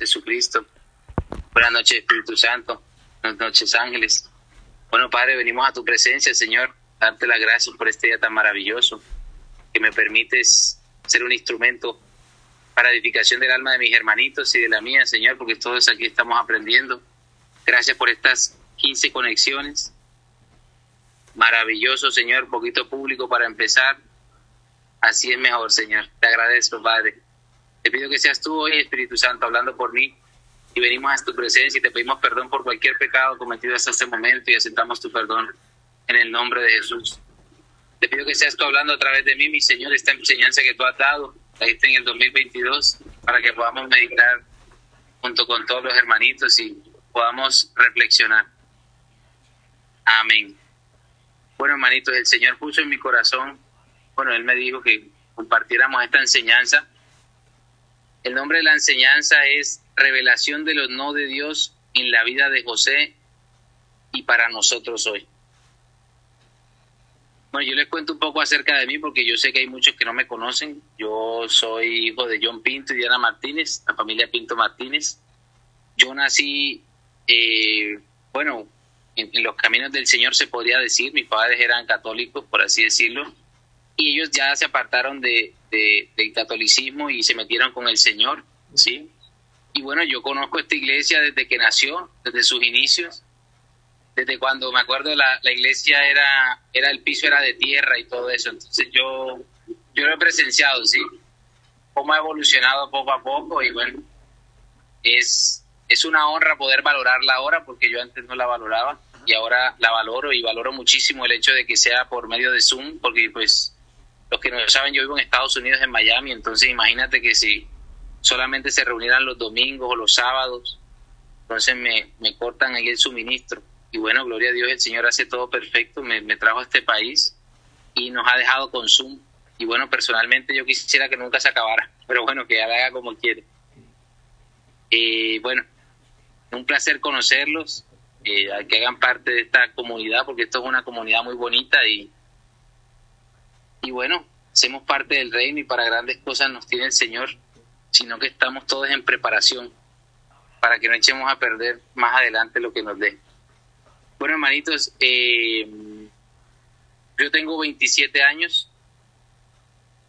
Jesucristo. Buenas noches, Espíritu Santo. Buenas noches, ángeles. Bueno, Padre, venimos a tu presencia, Señor, darte las gracias por este día tan maravilloso, que me permites ser un instrumento para edificación del alma de mis hermanitos y de la mía, Señor, porque todos aquí estamos aprendiendo. Gracias por estas 15 conexiones. Maravilloso, Señor, poquito público para empezar. Así es mejor, Señor. Te agradezco, Padre. Te pido que seas tú hoy, Espíritu Santo, hablando por mí. Y venimos a tu presencia y te pedimos perdón por cualquier pecado cometido hasta este momento y aceptamos tu perdón en el nombre de Jesús. Te pido que seas tú hablando a través de mí, mi Señor, esta enseñanza que tú has dado, ahí está en el 2022, para que podamos meditar junto con todos los hermanitos y podamos reflexionar. Amén. Bueno, hermanitos, el Señor puso en mi corazón, bueno, Él me dijo que compartiéramos esta enseñanza. El nombre de la enseñanza es Revelación de los no de Dios en la vida de José y para nosotros hoy. Bueno, yo les cuento un poco acerca de mí porque yo sé que hay muchos que no me conocen. Yo soy hijo de John Pinto y Diana Martínez, la familia Pinto Martínez. Yo nací, eh, bueno, en, los caminos del Señor se podría decir, mis padres eran católicos, por así decirlo, y ellos ya se apartaron de, del catolicismo y se metieron con el Señor, ¿sí? Y bueno, yo conozco esta iglesia desde que nació, desde sus inicios, desde cuando me acuerdo la, la iglesia era, era el piso era de tierra y todo eso, entonces yo, yo lo he presenciado, ¿sí? Cómo ha evolucionado poco a poco y bueno, es, es una honra poder valorarla ahora porque yo antes no la valoraba y ahora la valoro y valoro muchísimo el hecho de que sea por medio de Zoom porque pues los que no saben yo vivo en Estados Unidos en Miami entonces imagínate que si solamente se reunieran los domingos o los sábados entonces me, me cortan ahí el suministro. Y bueno gloria a Dios el Señor hace todo perfecto me, me trajo a este país y nos ha dejado con y bueno personalmente yo quisiera que nunca se acabara pero bueno que haga como quiere. Y bueno un placer conocerlos, eh, que hagan parte de esta comunidad, porque esto es una comunidad muy bonita y, y bueno, hacemos parte del reino y para grandes cosas nos tiene el Señor, sino que estamos todos en preparación para que no echemos a perder más adelante lo que nos dé. Bueno, hermanitos, eh, yo tengo 27 años,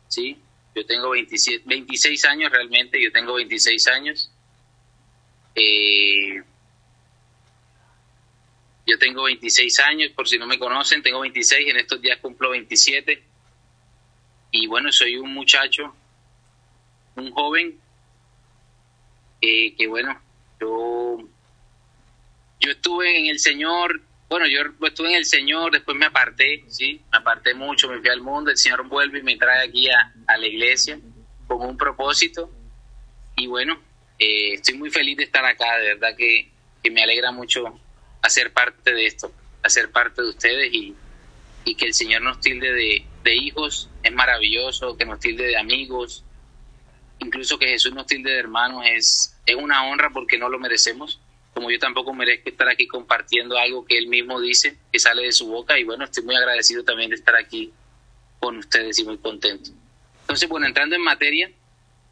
¿sí? Yo tengo 27, 26 años realmente, yo tengo 26 años. Eh, yo tengo 26 años, por si no me conocen, tengo 26, en estos días cumplo 27. Y bueno, soy un muchacho, un joven, eh, que bueno, yo, yo estuve en el Señor, bueno, yo estuve en el Señor, después me aparté, ¿sí? Me aparté mucho, me fui al mundo, el Señor vuelve y me trae aquí a, a la iglesia con un propósito. Y bueno, eh, estoy muy feliz de estar acá, de verdad que, me alegra mucho hacer parte de esto, hacer parte de ustedes y, que el Señor nos tilde de, hijos, es maravilloso, que nos tilde de amigos, incluso que Jesús nos tilde de hermanos, es, es una honra porque no lo merecemos, como yo tampoco merezco estar aquí compartiendo algo que Él mismo dice, que sale de su boca, y bueno, estoy muy agradecido también de estar aquí con ustedes y muy contento. Entonces, bueno, entrando en materia,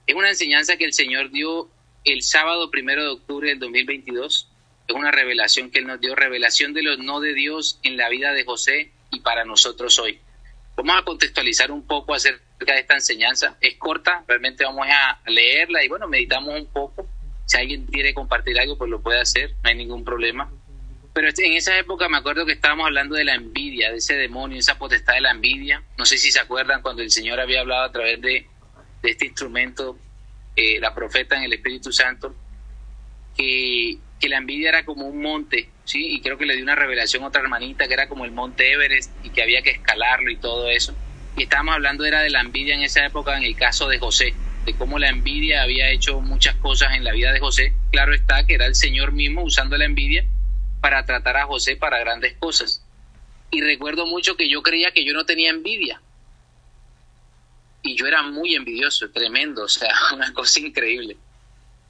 es una enseñanza que el Señor dio el sábado primero de octubre del 2022. Es una revelación que Él nos dio, revelación de los no de Dios en la vida de José y para nosotros hoy. Vamos a contextualizar un poco acerca de esta enseñanza. Es corta, realmente vamos a leerla y bueno, meditamos un poco. Si alguien quiere compartir algo, pues lo puede hacer, no hay ningún problema. Pero este, en esa época me acuerdo que estábamos hablando de la envidia, de ese demonio, esa potestad de la envidia. No sé si se acuerdan cuando el Señor había hablado a través de, de este instrumento eh, la profeta en el Espíritu Santo, que, que, la envidia era como un monte, ¿sí? Y creo que le dio una revelación a otra hermanita que era como el monte Everest y que había que escalarlo y todo eso. Y estábamos hablando era de la envidia en esa época en el caso de José, de cómo la envidia había hecho muchas cosas en la vida de José. Claro está que era el Señor mismo usando la envidia para tratar a José para grandes cosas. Y recuerdo mucho que yo creía que yo no tenía envidia, y yo era muy envidioso, tremendo, o sea, una cosa increíble.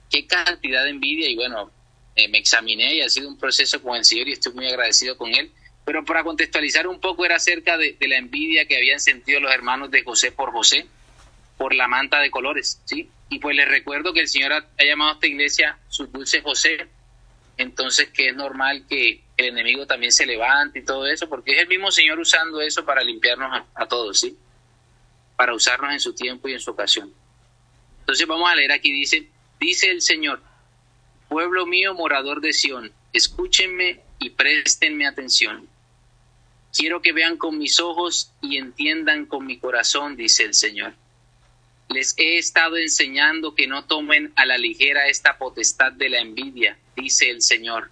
Qué cantidad de envidia y bueno, eh, me examiné y ha sido un proceso con el Señor y estoy muy agradecido con Él. Pero para contextualizar un poco era acerca de, la envidia que habían sentido los hermanos de José por José, por la manta de colores, ¿sí? Y pues les recuerdo que el Señor ha, llamado a esta iglesia su dulce José, entonces que es normal que el enemigo también se levante y todo eso, porque es el mismo Señor usando eso para limpiarnos a, todos, ¿sí? Para usarnos en su tiempo y en su ocasión. Entonces vamos a leer aquí, dice, dice el Señor, pueblo mío, morador de Sión, escúchenme y préstenme atención. Quiero que vean con mis ojos y entiendan con mi corazón, dice el Señor. Les he estado enseñando que no tomen a la ligera esta potestad de la envidia, dice el Señor.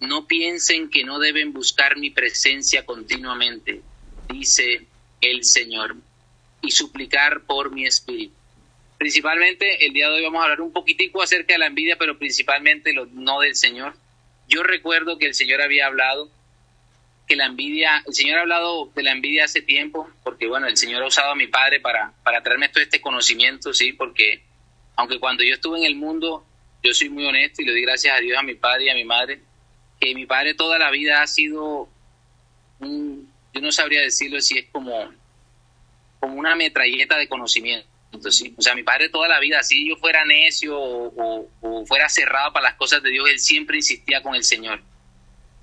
No piensen que no deben buscar mi presencia continuamente, dice el Señor, y suplicar por mi espíritu. Principalmente el día de hoy vamos a hablar un poquitico acerca de la envidia, pero principalmente lo no del Señor. Yo recuerdo que el Señor había hablado que la envidia, el Señor ha hablado de la envidia hace tiempo, porque bueno, el Señor ha usado a mi padre para, para traerme todo este conocimiento, sí, porque aunque cuando yo estuve en el mundo, yo soy muy honesto y le doy gracias a Dios, a mi padre y a mi madre, que mi padre toda la vida ha sido un, yo no sabría decirlo si es como, como una metralleta de conocimiento. Entonces, o sea, mi padre toda la vida, si yo fuera necio o, fuera cerrado para las cosas de Dios, él siempre insistía con el Señor.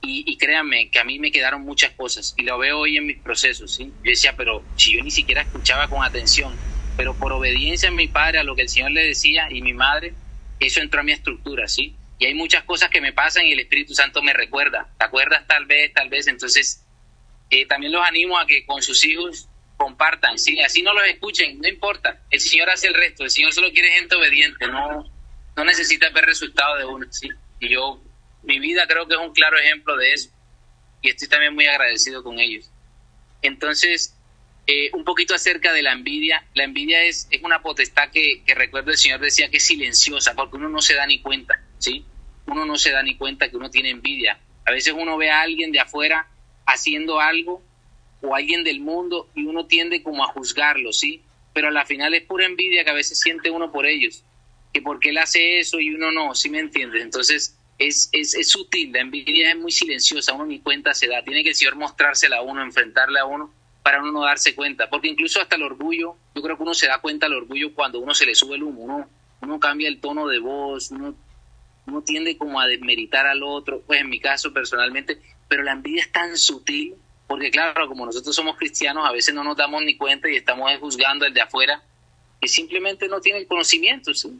Y, créanme que a mí me quedaron muchas cosas y lo veo hoy en mis procesos. ¿sí? Yo decía, pero si yo ni siquiera escuchaba con atención, pero por obediencia a mi padre, a lo que el Señor le decía y mi madre, eso entró a mi estructura, ¿sí? Y hay muchas cosas que me pasan y el Espíritu Santo me recuerda. ¿Te acuerdas tal vez, tal vez? Entonces, eh, también los animo a que con sus hijos compartan, ¿sí? Así no los escuchen, no importa. El Señor hace el resto, el Señor solo quiere gente obediente, no, no necesita ver resultados de uno, ¿sí? Y yo mi vida creo que es un claro ejemplo de eso y estoy también muy agradecido con ellos. Entonces, eh, un poquito acerca de la envidia. La envidia es, es una potestad que, que, recuerdo el Señor decía que es silenciosa, porque uno no se da ni cuenta, ¿sí? Uno no se da ni cuenta que uno tiene envidia. A veces uno ve a alguien de afuera haciendo algo o alguien del mundo y uno tiende como a juzgarlo, ¿sí? Pero a la final es pura envidia que a veces siente uno por ellos, que porque él hace eso y uno no, ¿sí me entiendes? Entonces, es, es, es sutil, la envidia es muy silenciosa, uno ni cuenta se da, tiene que el Señor mostrársela a uno, enfrentarle a uno para uno no darse cuenta, porque incluso hasta el orgullo, yo creo que uno se da cuenta del orgullo cuando uno se le sube el humo, uno, uno cambia el tono de voz, uno, uno tiende como a desmeritar al otro, pues en mi caso personalmente, pero la envidia es tan sutil, porque claro, como nosotros somos cristianos, a veces no nos damos ni cuenta y estamos juzgando el de afuera, que simplemente no tiene el conocimiento, ¿sí?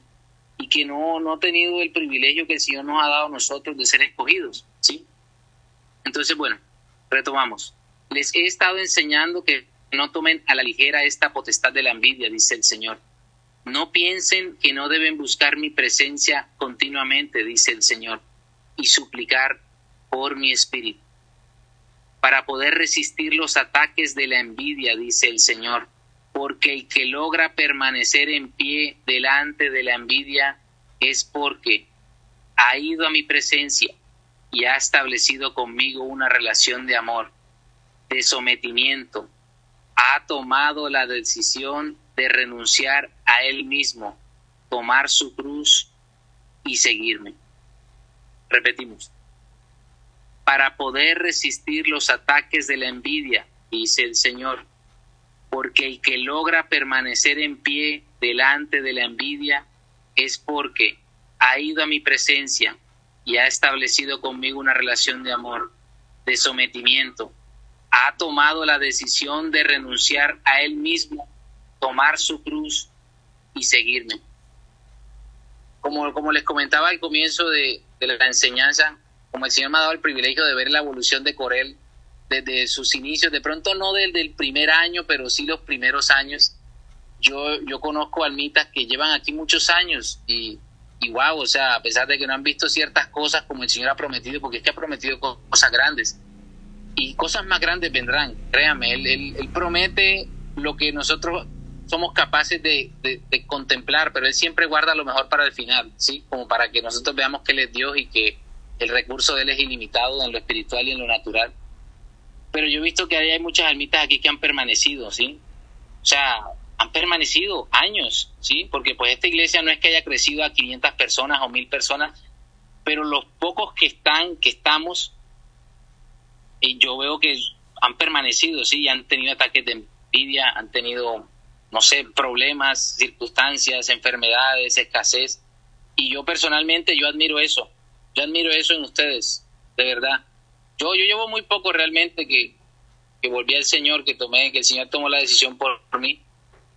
y que no, no ha tenido el privilegio que el Señor nos ha dado a nosotros de ser escogidos, ¿sí? Entonces, bueno, retomamos. Les he estado enseñando que no tomen a la ligera esta potestad de la envidia, dice el Señor. No piensen que no deben buscar mi presencia continuamente, dice el Señor, y suplicar por mi espíritu. Para poder resistir los ataques de la envidia, dice el Señor, porque el que logra permanecer en pie delante de la envidia es porque ha ido a mi presencia y ha establecido conmigo una relación de amor, de sometimiento, ha tomado la decisión de renunciar a él mismo, tomar su cruz y seguirme. Repetimos. Para poder resistir los ataques de la envidia, dice el Señor, porque el que logra permanecer en pie delante de la envidia es porque ha ido a mi presencia y ha establecido conmigo una relación de amor, de sometimiento, ha tomado la decisión de renunciar a él mismo, tomar su cruz y seguirme. Como, como les comentaba al comienzo de, de la enseñanza, como el Señor me ha dado el privilegio de ver la evolución de Corel, desde sus inicios, de pronto no desde el primer año, pero sí los primeros años. Yo, yo conozco almitas que llevan aquí muchos años y, y wow, o sea, a pesar de que no han visto ciertas cosas como el Señor ha prometido, porque es que ha prometido cosas grandes y cosas más grandes vendrán, créame, él, él, promete lo que nosotros somos capaces de, de, de, contemplar, pero Él siempre guarda lo mejor para el final, ¿sí? Como para que nosotros veamos que Él es Dios y que el recurso de Él es ilimitado en lo espiritual y en lo natural pero yo he visto que hay muchas almitas aquí que han permanecido, ¿sí? O sea, han permanecido años, ¿sí? Porque pues esta iglesia no es que haya crecido a 500 personas o 1000 personas, pero los pocos que están, que estamos, y yo veo que han permanecido, ¿sí? Y han tenido ataques de envidia, han tenido no sé, problemas, circunstancias, enfermedades, escasez. Y yo personalmente, yo admiro eso. Yo admiro eso en ustedes, de verdad. Yo, yo llevo muy poco realmente que, que volví al Señor, que tomé, que el Señor tomó la decisión por, mí.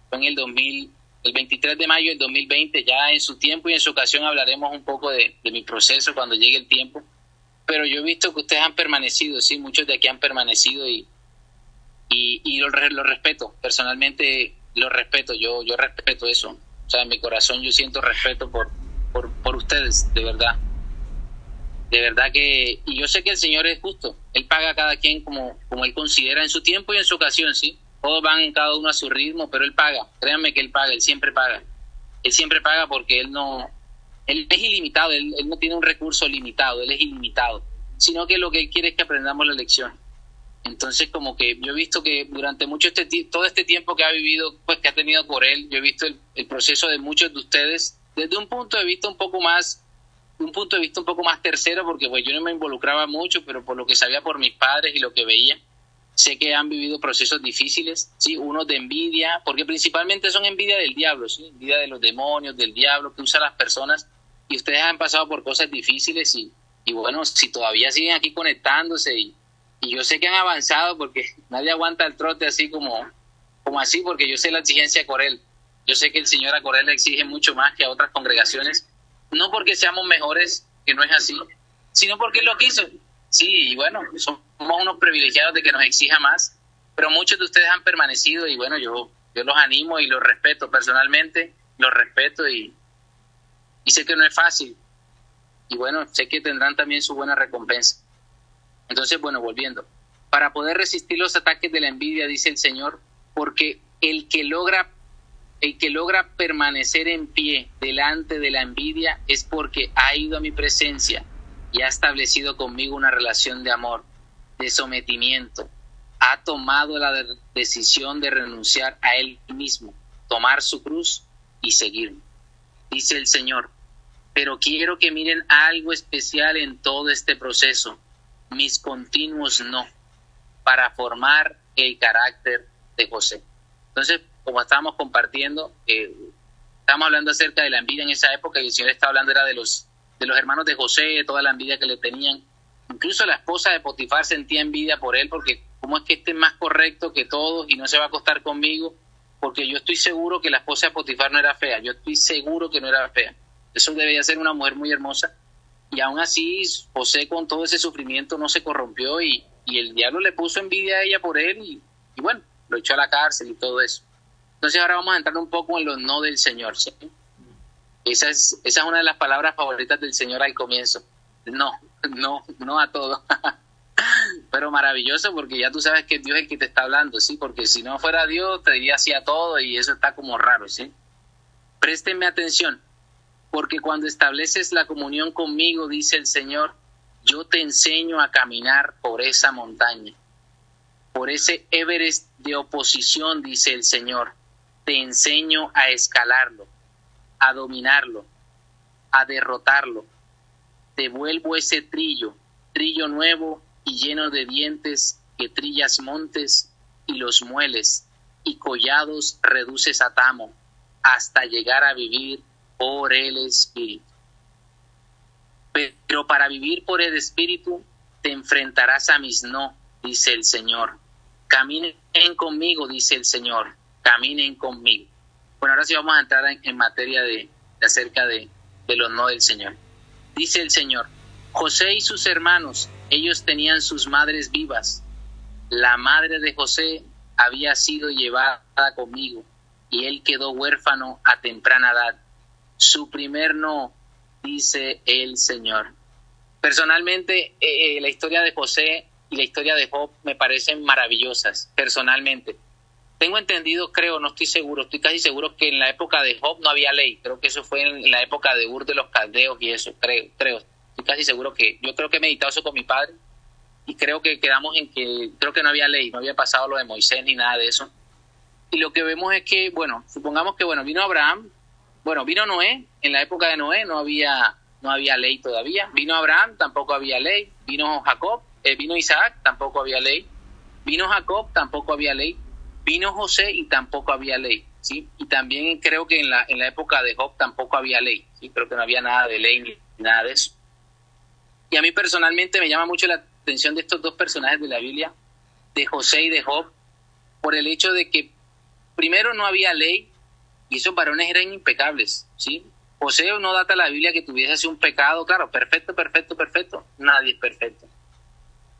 Fue en el 2000, el 23 de mayo del 2020, ya en su tiempo y en su ocasión hablaremos un poco de, de mi proceso cuando llegue el tiempo. Pero yo he visto que ustedes han permanecido, sí, muchos de aquí han permanecido y, y, y lo, lo respeto. Personalmente lo respeto, yo, yo respeto eso. O sea, en mi corazón yo siento respeto por, por, por ustedes, de verdad de verdad que, y yo sé que el Señor es justo, Él paga a cada quien como, como Él considera en su tiempo y en su ocasión, ¿sí? Todos van cada uno a su ritmo, pero Él paga, créanme que Él paga, Él siempre paga. Él siempre paga porque Él no, Él es ilimitado, él, no tiene un recurso limitado, Él es ilimitado, sino que lo que Él quiere es que aprendamos la lección. Entonces, como que yo he visto que durante mucho este todo este tiempo que ha vivido, pues que ha tenido por Él, yo he visto el, el proceso de muchos de ustedes desde un punto de vista un poco más un punto de vista un poco más tercero, porque pues yo no me involucraba mucho, pero por lo que sabía por mis padres y lo que veía, sé que han vivido procesos difíciles, sí, unos de envidia, porque principalmente son envidia del diablo, sí, envidia de los demonios, del diablo que usa las personas, y ustedes han pasado por cosas difíciles y, y bueno, si todavía siguen aquí conectándose y, y yo sé que han avanzado porque nadie aguanta el trote así como, como así, porque yo sé la exigencia de Corel. Yo sé que el Señor a Corel le exige mucho más que a otras congregaciones no porque seamos mejores, que no es así, sino porque lo quiso. Sí, y bueno, somos unos privilegiados de que nos exija más, pero muchos de ustedes han permanecido y bueno, yo, yo los animo y los respeto personalmente, los respeto y sé que no es fácil. Y bueno, sé que tendrán también su buena recompensa. Entonces, bueno, volviendo. Para poder resistir los ataques de la envidia, dice el Señor, porque el que logra el que logra permanecer en pie delante de la envidia es porque ha ido a mi presencia y ha establecido conmigo una relación de amor, de sometimiento. Ha tomado la decisión de renunciar a él mismo, tomar su cruz y seguirme. Dice el Señor, pero quiero que miren algo especial en todo este proceso, mis continuos no, para formar el carácter de José. Entonces, como estábamos compartiendo, eh, estábamos hablando acerca de la envidia en esa época y el Señor estaba hablando era de los, de los hermanos de José, de toda la envidia que le tenían. Incluso la esposa de Potifar sentía envidia por él porque cómo es que este es más correcto que todos y no se va a acostar conmigo, porque yo estoy seguro que la esposa de Potifar no era fea, yo estoy seguro que no era fea. Eso debía ser una mujer muy hermosa. Y aún así, José con todo ese sufrimiento no se corrompió y, y el diablo le puso envidia a ella por él y, y bueno, lo echó a la cárcel y todo eso. Entonces ahora vamos a entrar un poco en los no del Señor. Esa, es, esa es una de las palabras favoritas del Señor al comienzo. No, no, no a todo. Pero maravilloso porque ya tú sabes que Dios es el que te está hablando, ¿sí? Porque si no fuera Dios te diría así a todo y eso está como raro, ¿sí? Préstenme atención, porque cuando estableces la comunión conmigo, dice el Señor, yo te enseño a caminar por esa montaña, por ese Everest de oposición, dice el Señor te enseño a escalarlo, a dominarlo, a derrotarlo. Te vuelvo ese trillo, trillo nuevo y lleno de dientes que trillas montes y los mueles y collados reduces a tamo hasta llegar a vivir por el Espíritu. Pero para vivir por el Espíritu te enfrentarás a mis no, dice el Señor. Caminen conmigo, dice el Señor caminen conmigo. Bueno, ahora sí vamos a entrar en, materia de, acerca de, los no del Señor. Dice el Señor, José y sus hermanos, ellos tenían sus madres vivas. La madre de José había sido llevada conmigo y él quedó huérfano a temprana edad. Su primer no, dice el Señor. Personalmente, eh, eh, la historia de José y la historia de Job me parecen maravillosas, personalmente. Tengo entendido, creo, no estoy seguro, estoy casi seguro que en la época de Job no había ley. Creo que eso fue en la época de Ur de los Caldeos y eso, creo, creo. Estoy casi seguro que, yo creo que he meditado eso con mi padre y creo que quedamos en que, creo que no había ley, no había pasado lo de Moisés ni nada de eso. Y lo que vemos es que, bueno, supongamos que, bueno, vino Abraham, bueno, vino Noé, en la época de Noé no había, no había ley todavía. Vino Abraham, tampoco había ley. Vino Jacob, eh, vino Isaac, tampoco había ley. Vino Jacob, tampoco había ley Vino José y tampoco había ley. ¿sí? Y también creo que en la, en la época de Job tampoco había ley, ¿sí? Creo que no había nada de ley ni nada de eso. Y a mí personalmente me llama mucho la atención de estos dos personajes de la Biblia, de José y de Job, por el hecho de que primero no había ley y esos varones eran impecables, ¿sí? José no data la Biblia que tuviese un pecado, claro, perfecto, perfecto, perfecto, nadie es perfecto.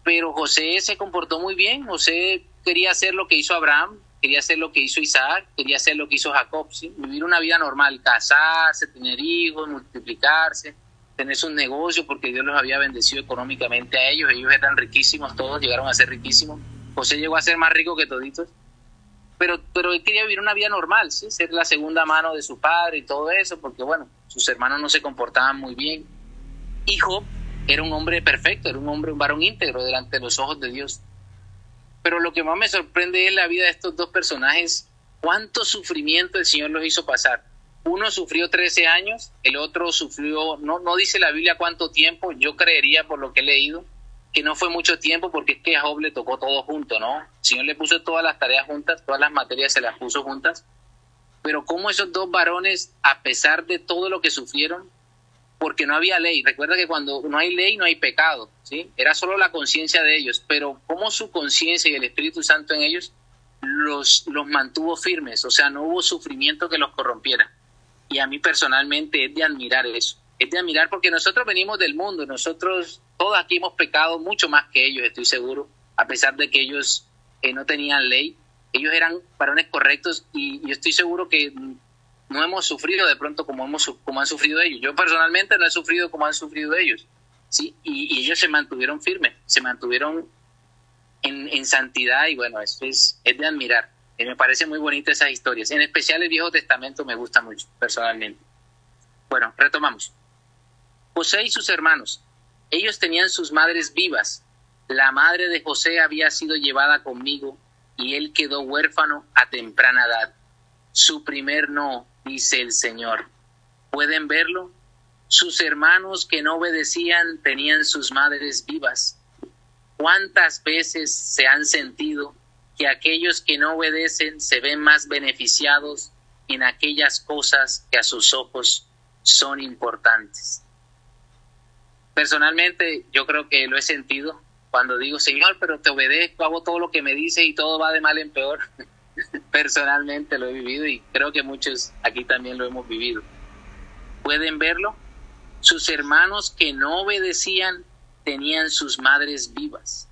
Pero José se comportó muy bien, José quería hacer lo que hizo Abraham, quería hacer lo que hizo Isaac, quería hacer lo que hizo Jacob, vivir una vida normal, casarse, tener hijos, multiplicarse, tener sus negocios porque Dios los había bendecido económicamente a ellos, ellos eran riquísimos, todos llegaron a ser riquísimos, José llegó a ser más rico que toditos, pero, pero él quería vivir una vida normal, ¿sí? ser la segunda mano de su padre y todo eso, porque bueno, sus hermanos no se comportaban muy bien. Hijo era un hombre perfecto, era un hombre, un varón íntegro delante de los ojos de Dios. Pero lo que más me sorprende es la vida de estos dos personajes, cuánto sufrimiento el Señor los hizo pasar. Uno sufrió 13 años, el otro sufrió, no, no dice la Biblia cuánto tiempo, yo creería por lo que he leído, que no fue mucho tiempo porque es que Job le tocó todo junto, ¿no? El Señor le puso todas las tareas juntas, todas las materias se las puso juntas, pero cómo esos dos varones, a pesar de todo lo que sufrieron, porque no había ley. Recuerda que cuando no hay ley no hay pecado, ¿sí? Era solo la conciencia de ellos, pero cómo su conciencia y el Espíritu Santo en ellos los, los mantuvo firmes, o sea, no hubo sufrimiento que los corrompiera. Y a mí personalmente es de admirar eso, es de admirar porque nosotros venimos del mundo, nosotros todos aquí hemos pecado mucho más que ellos, estoy seguro, a pesar de que ellos eh, no tenían ley, ellos eran varones correctos y yo estoy seguro que no hemos sufrido de pronto como, hemos, como han sufrido ellos. Yo personalmente no he sufrido como han sufrido ellos, ¿sí? Y, ellos se mantuvieron firmes, se mantuvieron en, en santidad y bueno, eso es, es de admirar. Y me parece muy bonita esas historias. En especial el Viejo Testamento me gusta mucho, personalmente. Bueno, retomamos. José y sus hermanos, ellos tenían sus madres vivas. La madre de José había sido llevada conmigo y él quedó huérfano a temprana edad. Su primer no dice el Señor. ¿Pueden verlo? Sus hermanos que no obedecían tenían sus madres vivas. ¿Cuántas veces se han sentido que aquellos que no obedecen se ven más beneficiados en aquellas cosas que a sus ojos son importantes? Personalmente yo creo que lo he sentido cuando digo, Señor, pero te obedezco, hago todo lo que me dice y todo va de mal en peor. personalmente lo he vivido y creo que muchos aquí también lo hemos vivido. ¿Pueden verlo? Sus hermanos que no obedecían tenían sus madres vivas.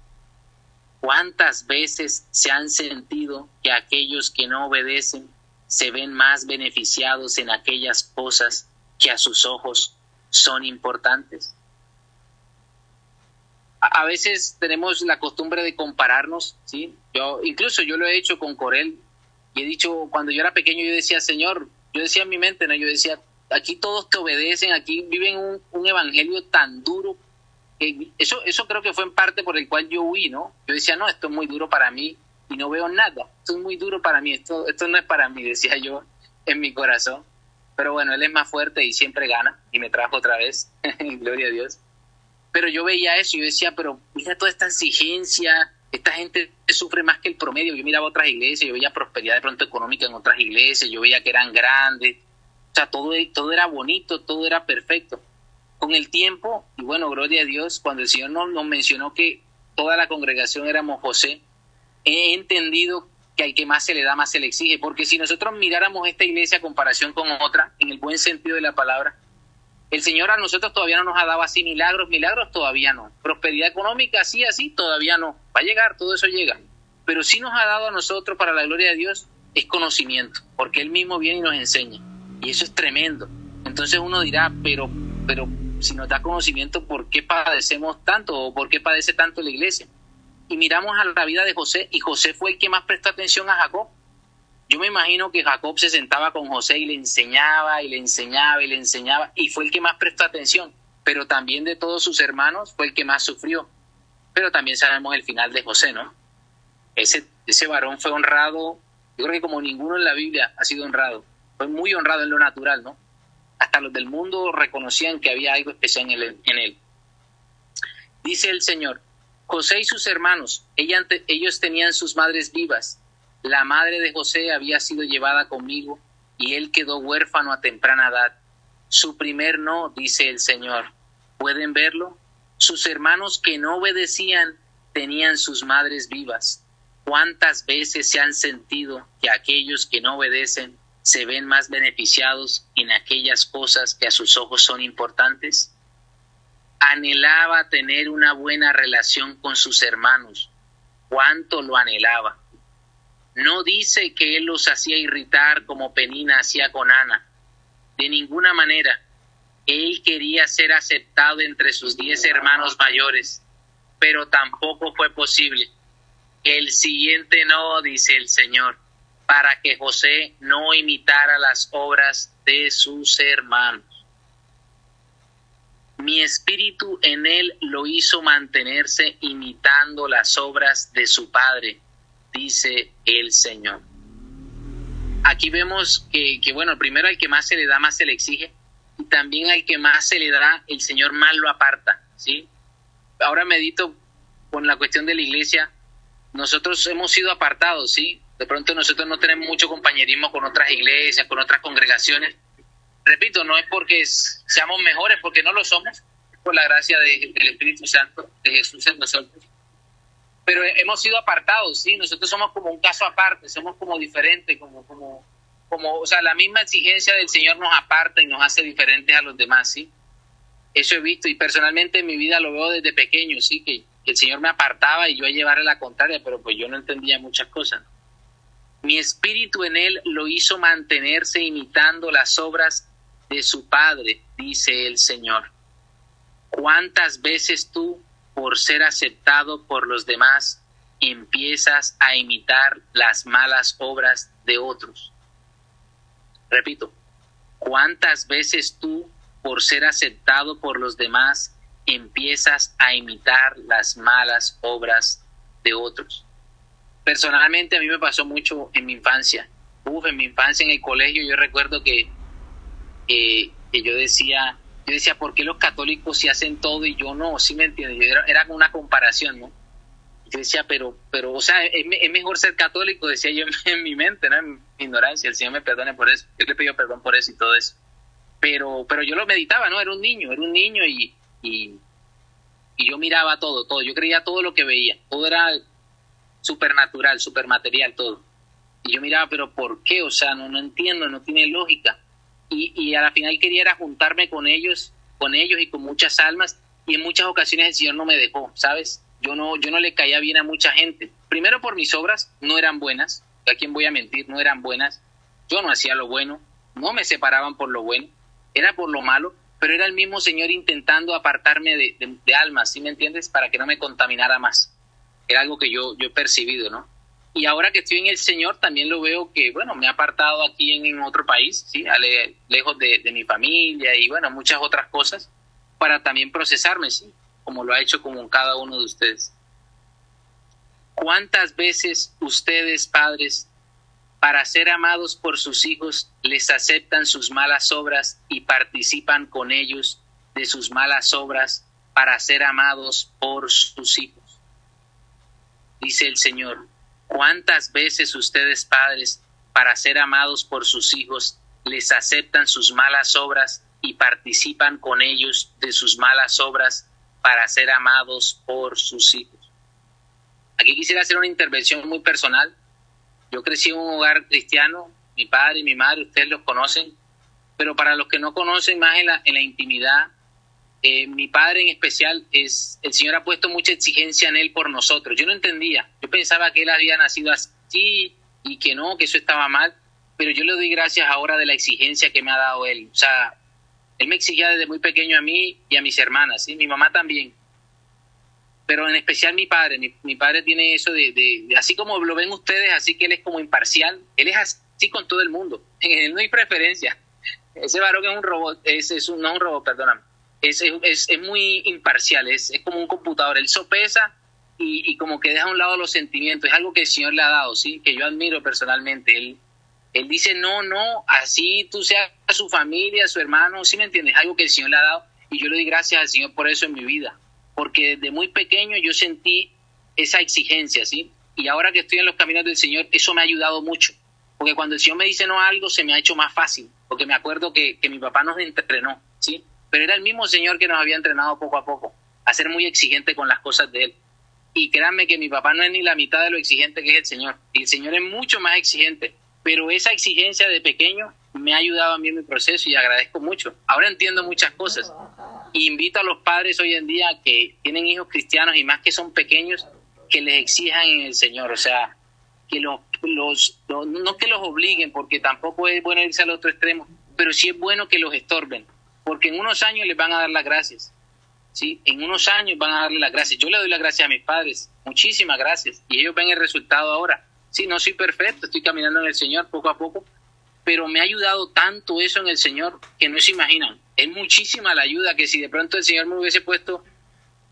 ¿Cuántas veces se han sentido que aquellos que no obedecen se ven más beneficiados en aquellas cosas que a sus ojos son importantes? A veces tenemos la costumbre de compararnos, ¿sí? Yo, incluso yo lo he hecho con Corel, y he dicho, cuando yo era pequeño, yo decía, Señor, yo decía en mi mente, ¿no? Yo decía, aquí todos te obedecen, aquí viven un, evangelio tan duro. Que eso, eso creo que fue en parte por el cual yo huí, ¿no? Yo decía, no, esto es muy duro para mí y no veo nada. Esto es muy duro para mí, esto, esto no es para mí, decía yo en mi corazón. Pero bueno, Él es más fuerte y siempre gana y me trajo otra vez, gloria a Dios. Pero yo veía eso y yo decía, pero mira toda esta exigencia, esta gente sufre más que el promedio. Yo miraba otras iglesias, yo veía prosperidad de pronto económica en otras iglesias, yo veía que eran grandes, o sea, todo, todo era bonito, todo era perfecto. Con el tiempo, y bueno, gloria a Dios, cuando el Señor nos, mencionó que toda la congregación éramos José, he entendido que al que más se le da, más se le exige, porque si nosotros miráramos esta iglesia a comparación con otra, en el buen sentido de la palabra, el Señor a nosotros todavía no nos ha dado así milagros, milagros todavía no. Prosperidad económica, así, así, todavía no. Va a llegar, todo eso llega. Pero sí nos ha dado a nosotros, para la gloria de Dios, es conocimiento, porque Él mismo viene y nos enseña. Y eso es tremendo. Entonces uno dirá, pero, pero si nos da conocimiento, ¿por qué padecemos tanto o por qué padece tanto la iglesia? Y miramos a la vida de José, y José fue el que más prestó atención a Jacob. Yo me imagino que Jacob se sentaba con José y le enseñaba y le enseñaba y le enseñaba y fue el que más prestó atención, pero también de todos sus hermanos fue el que más sufrió. Pero también sabemos el final de José, ¿no? Ese, ese varón fue honrado, yo creo que como ninguno en la Biblia ha sido honrado, fue muy honrado en lo natural, ¿no? Hasta los del mundo reconocían que había algo especial en él. En él. Dice el Señor, José y sus hermanos, ellos tenían sus madres vivas La madre de José había sido llevada conmigo y él quedó huérfano a temprana edad. Su primer no, dice el Señor. ¿Pueden verlo? Sus hermanos que no obedecían tenían sus madres vivas. ¿Cuántas veces se han sentido que aquellos que no obedecen se ven más beneficiados en aquellas cosas que a sus ojos son importantes? Anhelaba tener una buena relación con sus hermanos. ¿Cuánto lo anhelaba? No dice que él los hacía irritar como Penina hacía con Ana. De ninguna manera. Él quería ser aceptado entre sus diez hermanos mayores, pero tampoco fue posible. El siguiente no, dice el Señor para que José no imitara las obras de sus hermanos. Mi espíritu en él lo hizo mantenerse imitando las obras de su padre, dice el Señor. Aquí vemos que, bueno, primero al que más se le da, más se le exige, y también al que más se le da, el Señor más lo aparta, ¿sí? Ahora medito con la cuestión de la iglesia, nosotros hemos sido apartados, ¿sí? De pronto nosotros no tenemos mucho compañerismo con otras iglesias, con otras congregaciones. Repito, no es porque seamos mejores, porque no lo somos, por la gracia del Espíritu Santo, de Jesús en nosotros. Pero hemos sido apartados, ¿sí? Nosotros somos como un caso aparte, somos como diferentes, como, como, como, o sea, la misma exigencia del Señor nos aparta y nos hace diferentes a los demás, ¿sí? Eso he visto y personalmente en mi vida lo veo desde pequeño, ¿sí? Que, el Señor me apartaba y yo a llevarle la contraria, pero pues yo no entendía muchas cosas. Mi espíritu en él lo hizo mantenerse imitando las obras de su Padre, dice el Señor. ¿Cuántas veces tú, por ser aceptado por los demás, empiezas a imitar las malas obras de otros? Repito, ¿cuántas veces tú, por ser aceptado por los demás, empiezas a imitar las malas obras de otros? personalmente a mí me pasó mucho en mi infancia. Uf, en mi infancia en el colegio yo recuerdo que, que yo decía, yo decía, ¿por qué los católicos se hacen todo y yo no? ¿Sí me entiendes? Era, era una comparación, ¿no? Yo decía, pero, pero, o sea, es, mejor ser católico, decía yo en, mi mente, ¿no? En mi ignorancia, el Señor me perdone por eso, yo le pido perdón por eso y todo eso. Pero, pero yo lo meditaba, ¿no? Era un niño, era un niño y, y, y yo miraba todo, todo, yo creía todo lo que veía, todo era supernatural, supermaterial, todo. Y yo miraba, pero ¿por qué? O sea, no, no entiendo, no tiene lógica. Y, y a la final quería era juntarme con ellos, con ellos y con muchas almas, y en muchas ocasiones el Señor no me dejó, ¿sabes? Yo no, yo no le caía bien a mucha gente. Primero por mis obras, no eran buenas, a quién voy a mentir, no eran buenas. Yo no hacía lo bueno, no me separaban por lo bueno, era por lo malo, pero era el mismo Señor intentando apartarme de, de, almas, ¿sí me entiendes? Para que no me contaminara más era algo que yo, yo he percibido, ¿no? Y ahora que estoy en el Señor, también lo veo que, bueno, me ha apartado aquí en, otro país, ¿sí? lejos de, mi familia y, bueno, muchas otras cosas, para también procesarme, ¿sí? Como lo ha hecho como cada uno de ustedes. ¿Cuántas veces ustedes, padres, para ser amados por sus hijos, les aceptan sus malas obras y participan con ellos de sus malas obras para ser amados por sus hijos? dice el Señor, ¿cuántas veces ustedes padres, para ser amados por sus hijos, les aceptan sus malas obras y participan con ellos de sus malas obras para ser amados por sus hijos? Aquí quisiera hacer una intervención muy personal. Yo crecí en un hogar cristiano, mi padre y mi madre, ustedes los conocen, pero para los que no conocen más en la, en la intimidad, eh, mi padre en especial, es el Señor ha puesto mucha exigencia en él por nosotros. Yo no entendía, yo pensaba que él había nacido así y que no, que eso estaba mal, pero yo le doy gracias ahora de la exigencia que me ha dado él. O sea, él me exigía desde muy pequeño a mí y a mis hermanas, y mi mamá también. Pero en especial mi padre, mi, padre tiene eso de, así como lo ven ustedes, así que él es como imparcial, él es así con todo el mundo, en él no hay preferencia. Ese varón es un robot, es, es un, no un robot, perdóname es, es, es muy imparcial, es, es, como un computador, él sopesa y, y, como que deja a un lado los sentimientos, es algo que el Señor le ha dado, ¿sí? que yo admiro personalmente. Él, él dice, no, no, así tú seas su familia, su hermano, ¿sí me entiendes? Es algo que el Señor le ha dado y yo le doy gracias al Señor por eso en mi vida, porque desde muy pequeño yo sentí esa exigencia, ¿sí? Y ahora que estoy en los caminos del Señor, eso me ha ayudado mucho. Porque cuando el Señor me dice no algo, se me ha hecho más fácil. Porque me acuerdo que, que mi papá nos entrenó, ¿sí? Pero era el mismo Señor que nos había entrenado poco a poco a ser muy exigente con las cosas de Él. Y créanme que mi papá no es ni la mitad de lo exigente que es el Señor. El Señor es mucho más exigente. Pero esa exigencia de pequeño me ha ayudado a mí en mi proceso y agradezco mucho. Ahora entiendo muchas cosas. Invito a los padres hoy en día que tienen hijos cristianos y más que son pequeños, que les exijan en el Señor. O sea, que los, los, no que los obliguen, porque tampoco es bueno irse al otro extremo, pero sí es bueno que los estorben, porque en unos años les van a dar las gracias. ¿sí? En unos años van a darle las gracias. Yo le doy las gracias a mis padres, muchísimas gracias, y ellos ven el resultado ahora. Sí, no soy perfecto, estoy caminando en el Señor poco a poco, pero me ha ayudado tanto eso en el Señor que no se imaginan. Es muchísima la ayuda que si de pronto el Señor me hubiese puesto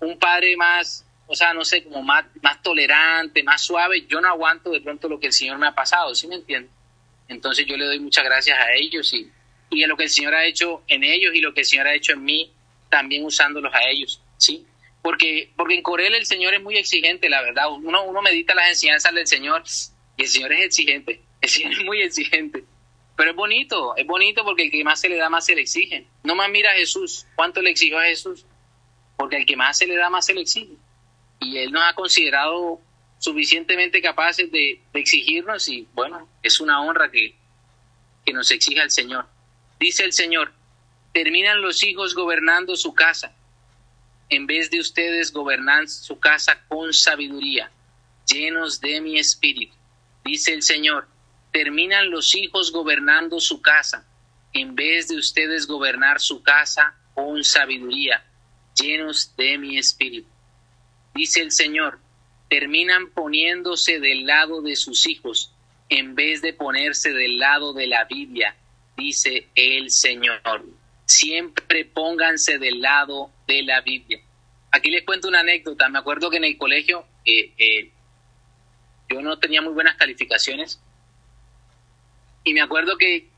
un padre más, o sea, no sé, como más, más tolerante, más suave, yo no aguanto de pronto lo que el Señor me ha pasado, ¿sí me entiendes? Entonces yo le doy muchas gracias a ellos y, y a lo que el Señor ha hecho en ellos y lo que el Señor ha hecho en mí también usándolos a ellos, ¿sí? Porque, porque en Corel el Señor es muy exigente, la verdad. Uno, uno medita las enseñanzas del Señor y el Señor es exigente, el Señor es muy exigente. Pero es bonito, es bonito porque el que más se le da, más se le exige. No más mira a Jesús, ¿cuánto le exigió a Jesús? Porque el que más se le da, más se le exige. Y Él nos ha considerado suficientemente capaces de, de exigirnos y bueno, es una honra que, que nos exija el Señor. Dice el Señor, terminan los hijos gobernando su casa, en vez de ustedes gobernar su casa con sabiduría, llenos de mi espíritu. Dice el Señor, terminan los hijos gobernando su casa, en vez de ustedes gobernar su casa con sabiduría, llenos de mi espíritu. Dice el Señor, terminan poniéndose del lado de sus hijos, en vez de ponerse del lado de la Biblia, dice el Señor siempre pónganse del lado de la Biblia. Aquí les cuento una anécdota. Me acuerdo que en el colegio eh, eh, yo no tenía muy buenas calificaciones y me acuerdo que,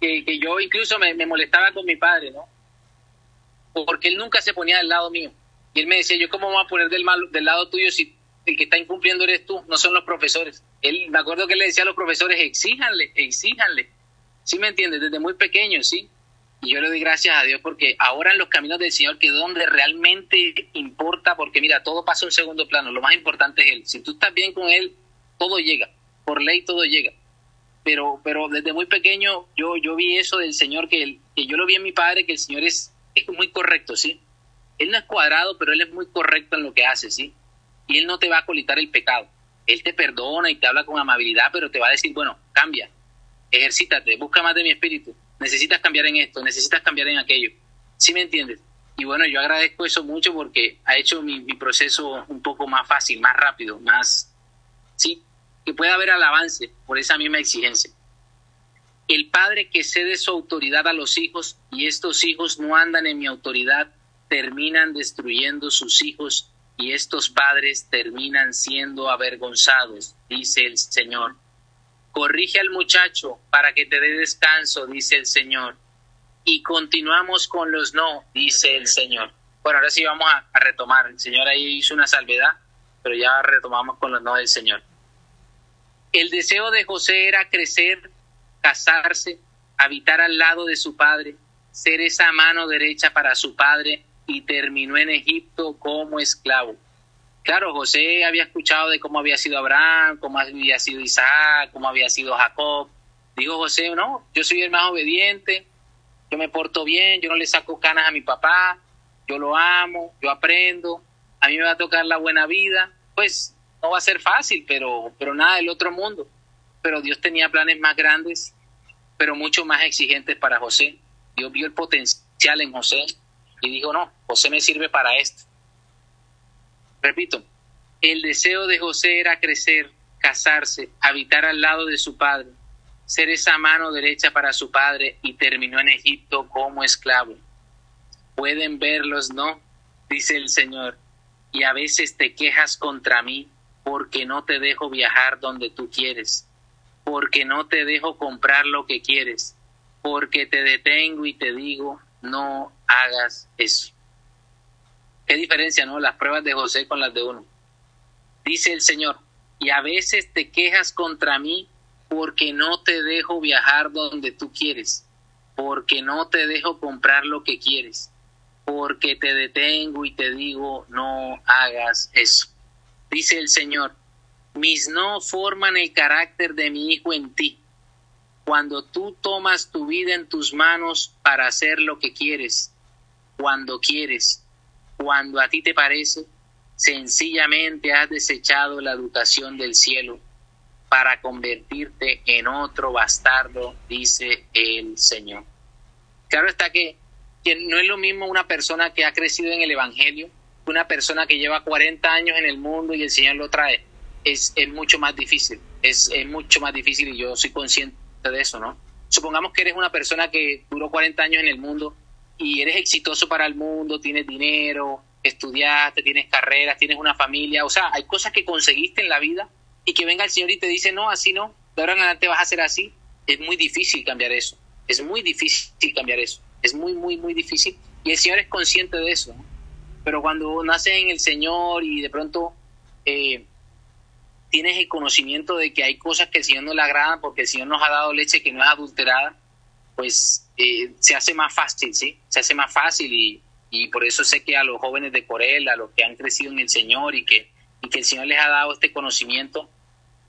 que, yo incluso me, molestaba con mi padre, ¿no? Porque él nunca se ponía del lado mío. Y él me decía, yo cómo voy a poner del, del lado tuyo si el que está incumpliendo eres tú, no son los profesores. Él, me acuerdo que él le decía a los profesores, exíjanle, exíjanle ¿Sí me entiendes? Desde muy pequeño, ¿sí? Y yo le doy gracias a Dios porque ahora en los caminos del Señor, que es donde realmente importa, porque mira, todo pasa en segundo plano, lo más importante es Él. Si tú estás bien con Él, todo llega, por ley todo llega. Pero, pero desde muy pequeño yo, yo vi eso del Señor, que, que yo lo vi en mi padre, que el Señor es, es muy correcto, ¿sí? Él no es cuadrado, pero Él es muy correcto en lo que hace, ¿sí? Y Él no te va a colitar el pecado. Él te perdona y te habla con amabilidad, pero te va a decir, bueno, cambia, ejercítate, busca más de mi espíritu, necesitas cambiar en esto, necesitas cambiar en aquello. ¿Sí me entiendes? Y bueno, yo agradezco eso mucho porque ha hecho mi, proceso un poco más fácil, más rápido, más, sí, que pueda haber avance por esa misma exigencia. El padre que cede su autoridad a los hijos y estos hijos no andan en mi autoridad, terminan destruyendo sus hijos y estos padres terminan siendo avergonzados, dice el Señor. Corrige al muchacho para que te dé descanso, dice el Señor. Y continuamos con los no, dice el Señor. Bueno, ahora sí vamos a, retomar. El Señor ahí hizo una salvedad, pero ya retomamos con los no del Señor. El deseo de José era crecer, casarse, habitar al lado de su padre, ser esa mano derecha para su padre y terminó en Egipto como esclavo. Claro, José había escuchado de cómo había sido Abraham, cómo había sido Isaac, cómo había sido Jacob. Dijo José, no, yo soy el más obediente, yo me porto bien, yo no le saco canas a mi papá, yo lo amo, yo aprendo, a mí me va a tocar la buena vida. Pues no va a ser fácil, pero, pero nada del otro mundo. Pero Dios tenía planes más grandes, pero mucho más exigentes para José. Dios vio el potencial en José y dijo, no, José me sirve para esto. Repito, el deseo de José era crecer, casarse, habitar al lado de su padre, ser esa mano derecha para su padre y terminó en Egipto como esclavo. Pueden verlos, ¿no? Dice el Señor. Y a veces te quejas contra mí porque no te dejo viajar donde tú quieres, porque no te dejo comprar lo que quieres, porque te detengo y te digo, no hagas eso. Qué diferencia, ¿no? Las pruebas de José con las de uno. dice el Señor, y a veces te quejas contra mí porque no te dejo viajar donde tú quieres, porque no te dejo comprar lo que quieres, porque te detengo y te digo, no hagas eso. Dice el Señor, mis no forman el carácter de mi hijo en ti. Cuando tú tomas tu vida en tus manos para hacer lo que quieres, cuando quieres, cuando a ti te parece, sencillamente has desechado la educación del cielo para convertirte en otro bastardo, dice el Señor. Claro está que, no es lo mismo una persona que ha crecido en el Evangelio una persona que lleva 40 años en el mundo y el Señor lo trae. Es, es mucho más difícil, es, es mucho más difícil y yo soy consciente de eso, ¿no? Supongamos que eres una persona que duró 40 años en el mundo y eres exitoso para el mundo, tienes dinero, estudiaste, tienes carreras, tienes una familia, o sea, hay cosas que conseguiste en la vida y que venga el Señor y te dice, no, así no, de ahora en adelante vas a ser así, es muy difícil cambiar eso, es muy difícil cambiar eso, es muy, muy, muy difícil. Y el Señor es consciente de eso, pero cuando naces en el Señor y de pronto eh, tienes el conocimiento de que hay cosas que el Señor no le agradan porque el Señor nos ha dado leche que no es adulterada, pues se hace más fácil, ¿sí? Se hace más fácil y, y por eso sé que a los jóvenes de Corel, a los que han crecido en el Señor y que, y que el Señor les ha dado este conocimiento,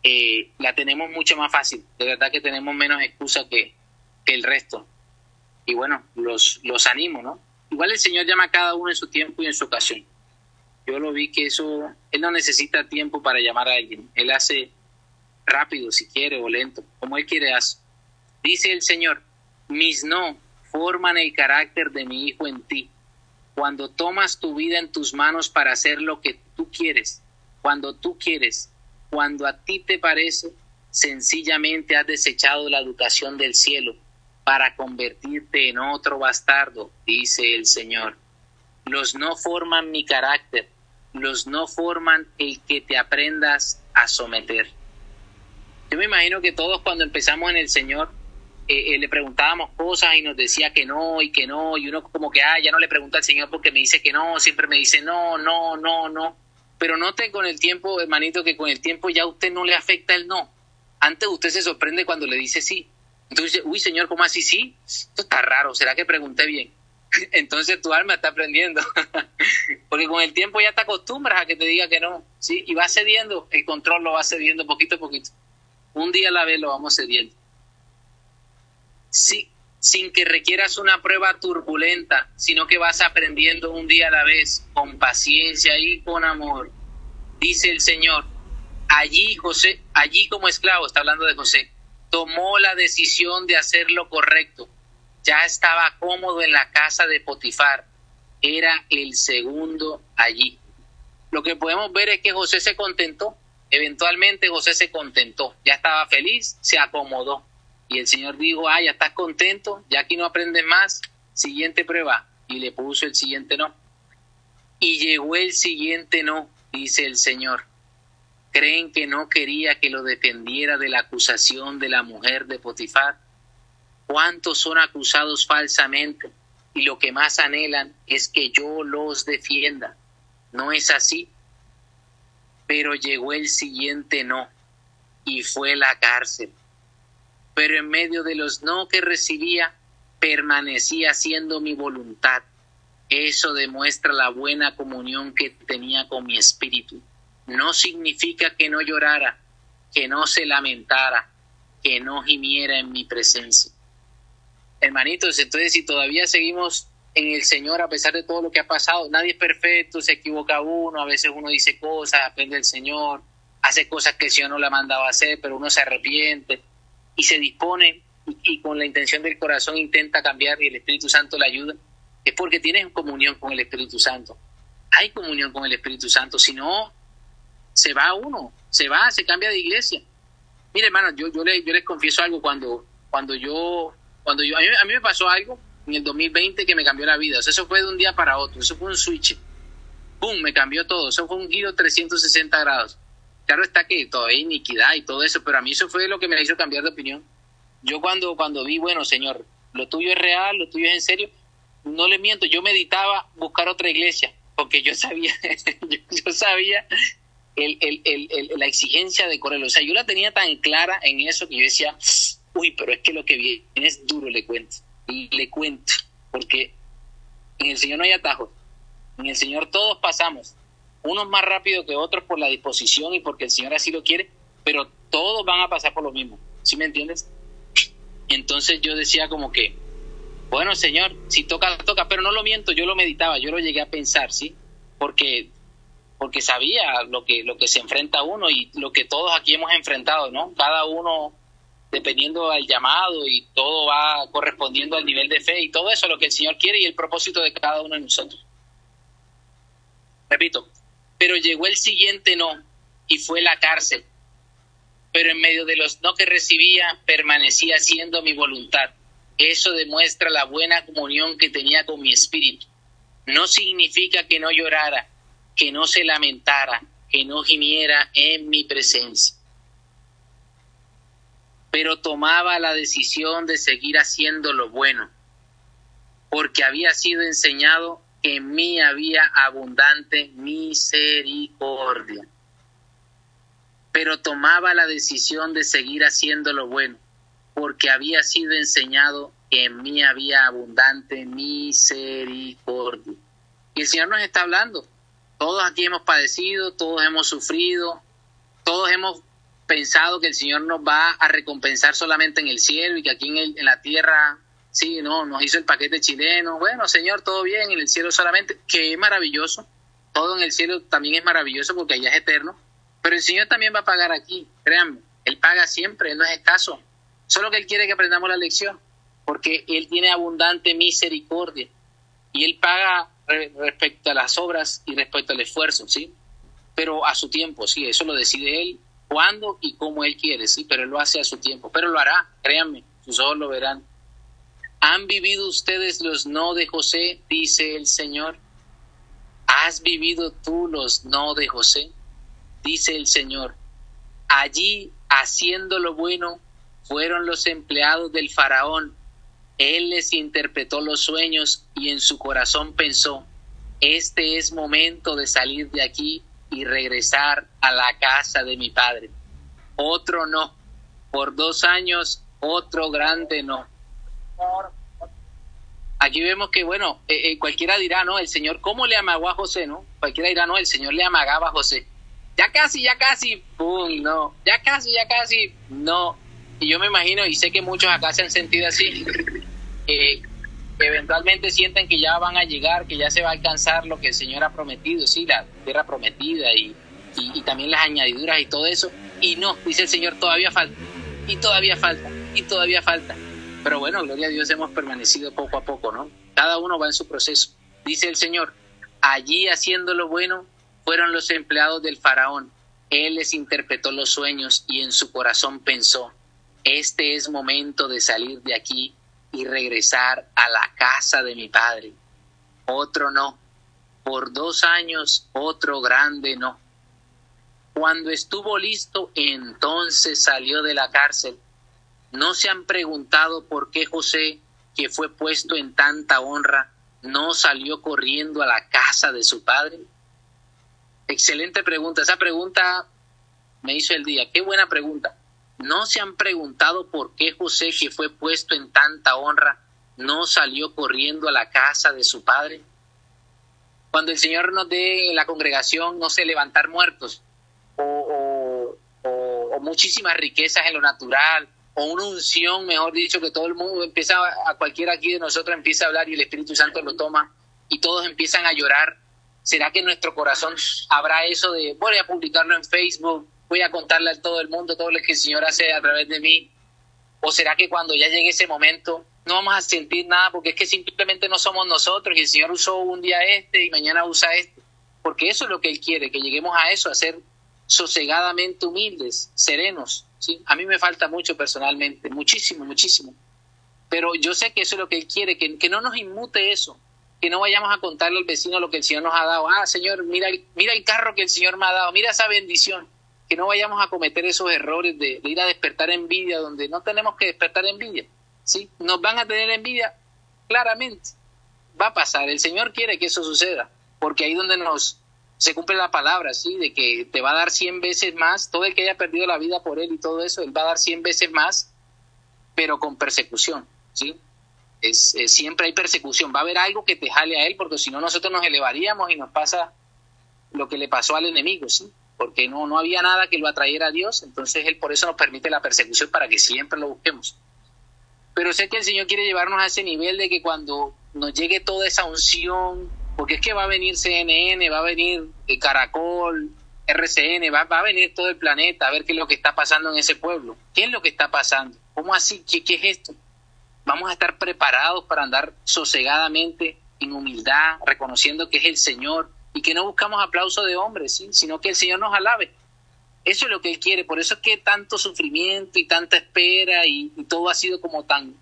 eh, la tenemos mucho más fácil. De verdad que tenemos menos excusa que, que el resto. Y bueno, los, los animo, ¿no? Igual el Señor llama a cada uno en su tiempo y en su ocasión. Yo lo vi que eso, Él no necesita tiempo para llamar a alguien. Él hace rápido si quiere o lento, como Él quiere hacer. Dice el Señor, mis no forman el carácter de mi Hijo en ti. Cuando tomas tu vida en tus manos para hacer lo que tú quieres, cuando tú quieres, cuando a ti te parece, sencillamente has desechado la educación del cielo para convertirte en otro bastardo, dice el Señor. Los no forman mi carácter, los no forman el que te aprendas a someter. Yo me imagino que todos cuando empezamos en el Señor eh, eh, le preguntábamos cosas y nos decía que no y que no, y uno como que, ah, ya no le pregunta al Señor porque me dice que no, siempre me dice no, no, no, no. Pero note con el tiempo, hermanito, que con el tiempo ya a usted no le afecta el no. Antes usted se sorprende cuando le dice sí. Entonces, uy, Señor, ¿cómo así sí? Esto está raro, ¿será que pregunté bien? Entonces tu alma está aprendiendo. Porque con el tiempo ya te acostumbras a que te diga que no, ¿sí? Y va cediendo, el control lo va cediendo poquito a poquito. Un día a la vez lo vamos cediendo sí, sin que requieras una prueba turbulenta, sino que vas aprendiendo un día a la vez, con paciencia y con amor. Dice el Señor, allí José, allí como esclavo, está hablando de José, tomó la decisión de hacer lo correcto. Ya estaba cómodo en la casa de Potifar. Era el segundo allí. Lo que podemos ver es que José se contentó. Eventualmente José se contentó. Ya estaba feliz, se acomodó. Y el Señor dijo, ah, ya estás contento, ya aquí no aprendes más, siguiente prueba. Y le puso el siguiente no. Y llegó el siguiente no, dice el Señor. ¿Creen que no quería que lo defendiera de la acusación de la mujer de Potifar? ¿Cuántos son acusados falsamente? Y lo que más anhelan es que yo los defienda. ¿No es así? Pero llegó el siguiente no, y fue la cárcel pero en medio de los no que recibía, permanecía haciendo mi voluntad. Eso demuestra la buena comunión que tenía con mi espíritu. No significa que no llorara, que no se lamentara, que no gimiera en mi presencia. Hermanitos, entonces si todavía seguimos en el Señor a pesar de todo lo que ha pasado, nadie es perfecto, se equivoca uno, a veces uno dice cosas, aprende del Señor, hace cosas que el Señor no le ha mandado a hacer, pero uno se arrepiente y se dispone y, con la intención del corazón intenta cambiar y el Espíritu Santo le ayuda, es porque tienes comunión con el Espíritu Santo. Hay comunión con el Espíritu Santo, si no, se va uno, se va, se cambia de iglesia. Mire, hermano, yo, yo, les, yo les confieso algo cuando, cuando yo, cuando yo, a mí, me pasó algo en el 2020 que me cambió la vida. eso fue de un día para otro, eso fue un switch. ¡Pum! Me cambió todo, eso fue un giro 360 grados. Claro está que todavía hay iniquidad y todo eso, pero a mí eso fue lo que me hizo cambiar de opinión. Yo cuando, cuando vi, bueno, Señor, lo tuyo es real, lo tuyo es en serio, no le miento, yo meditaba buscar otra iglesia, porque yo sabía, yo, sabía la exigencia de correr. O sea, yo la tenía tan clara en eso que yo decía, uy, pero es que lo que viene es duro, le cuento. Le cuento, porque en el Señor no hay atajos. En el Señor todos pasamos, unos más rápido que otros por la disposición y porque el Señor así lo quiere, pero todos van a pasar por lo mismo. ¿Sí me entiendes? Entonces yo decía como que, bueno, Señor, si toca, toca, pero no lo miento, yo lo meditaba, yo lo llegué a pensar, ¿sí? Porque porque sabía lo que lo que se enfrenta uno y lo que todos aquí hemos enfrentado, ¿no? Cada uno dependiendo del llamado y todo va correspondiendo al nivel de fe y todo eso, lo que el Señor quiere y el propósito de cada uno de nosotros. Repito, pero llegó el siguiente no y fue la cárcel. Pero en medio de los no que recibía, permanecía haciendo mi voluntad. Eso demuestra la buena comunión que tenía con mi espíritu. No significa que no llorara, que no se lamentara, que no gimiera en mi presencia. Pero tomaba la decisión de seguir haciendo lo bueno, porque había sido enseñado en mí había abundante misericordia. Pero tomaba la decisión de seguir haciendo lo bueno, porque había sido enseñado que en mí había abundante misericordia. Y el Señor nos está hablando. Todos aquí hemos padecido, todos hemos sufrido, todos hemos pensado que el Señor nos va a recompensar solamente en el cielo y que aquí en, en la tierra Sí, no, nos hizo el paquete chileno. Bueno, Señor, todo bien, en el cielo solamente, que es maravilloso. Todo en el cielo también es maravilloso porque allá es eterno. Pero el Señor también va a pagar aquí, créanme. Él paga siempre, Él no es escaso. Solo que Él quiere que aprendamos la lección, porque Él tiene abundante misericordia. Y Él paga respecto a las obras y respecto al esfuerzo, ¿sí? Pero a su tiempo, sí, eso lo decide Él, cuándo y cómo Él quiere, sí, pero Él lo hace a su tiempo. Pero lo hará, créanme, sus ojos lo verán. ¿Han vivido ustedes los no de José? dice el Señor. ¿Has vivido tú los no de José? dice el Señor. Allí, haciendo lo bueno, fueron los empleados del faraón. Él les interpretó los sueños y en su corazón pensó, este es momento de salir de aquí y regresar a la casa de mi padre. Otro no. Por dos años, otro grande no Aquí vemos que, bueno, eh, eh, cualquiera dirá, ¿no? El Señor, ¿cómo le amagó a José, no? Cualquiera dirá, no, el Señor le amagaba a José. Ya casi, ya casi, pum, no. Ya casi, ya casi, no. Y yo me imagino, y sé que muchos acá se han sentido así, que eventualmente sienten que ya van a llegar, que ya se va a alcanzar lo que el Señor ha prometido, sí, la tierra prometida y también las añadiduras y todo eso. Y no, dice el Señor, todavía falta, y todavía falta, y todavía falta. Pero bueno, gloria a Dios, hemos permanecido poco a poco, ¿no? Cada uno va en su proceso. Dice el Señor, allí haciendo lo bueno fueron los empleados del faraón. Él les interpretó los sueños y en su corazón pensó, este es momento de salir de aquí y regresar a la casa de mi padre. Otro no. Por dos años otro grande no. Cuando estuvo listo, entonces salió de la cárcel ¿No se han preguntado por qué José, que fue puesto en tanta honra, no salió corriendo a la casa de su padre? Excelente pregunta. Esa pregunta me hizo el día. Qué buena pregunta. ¿No se han preguntado por qué José, que fue puesto en tanta honra, no salió corriendo a la casa de su padre? Cuando el Señor nos dé la congregación, no sé, levantar muertos o, o muchísimas riquezas en lo natural o una unción, mejor dicho, que todo el mundo empieza, a cualquiera aquí de nosotros empieza a hablar y el Espíritu Santo lo toma y todos empiezan a llorar. ¿Será que en nuestro corazón habrá eso de voy a publicarlo en Facebook, voy a contarle a todo el mundo todo lo que el Señor hace a través de mí? ¿O será que cuando ya llegue ese momento no vamos a sentir nada porque es que simplemente no somos nosotros y el Señor usó un día este y mañana usa este? Porque eso es lo que Él quiere, que lleguemos a eso, a ser sosegadamente humildes, serenos, ¿sí? A mí me falta mucho personalmente, muchísimo, muchísimo. Pero yo sé que eso es lo que Él quiere, que, que no nos inmute eso, que no vayamos a contarle al vecino lo que el Señor nos ha dado. Ah, Señor, mira, mira el carro que el Señor me ha dado, mira esa bendición. Que no vayamos a cometer esos errores de, ir a despertar envidia donde no tenemos que despertar envidia. ¿sí? Nos van a tener envidia, claramente. Va a pasar. El Señor quiere que eso suceda, porque ahí donde nos se cumple la palabra, ¿sí? De que te va a dar cien veces más, todo el que haya perdido la vida por él y todo eso, él va a dar cien veces más, pero con persecución, ¿sí? Es, siempre hay persecución, va a haber algo que te jale a él, porque si no nosotros nos elevaríamos y nos pasa lo que le pasó al enemigo, ¿sí? Porque no, no había nada que lo atrayera a Dios, entonces él por eso nos permite la persecución para que siempre lo busquemos. Pero sé que el Señor quiere llevarnos a ese nivel de que cuando nos llegue toda esa unción, porque es que va a venir CNN, va a venir eh, Caracol, RCN, va, a venir todo el planeta a ver qué es lo que está pasando en ese pueblo. ¿Qué es lo que está pasando? ¿Cómo así? ¿Qué, qué es esto? Vamos a estar preparados para andar sosegadamente, en humildad, reconociendo que es el Señor y que no buscamos aplauso de hombres, sino que el Señor nos alabe. Eso es lo que Él quiere, por eso es que tanto sufrimiento y tanta espera y todo ha sido como tan